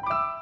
you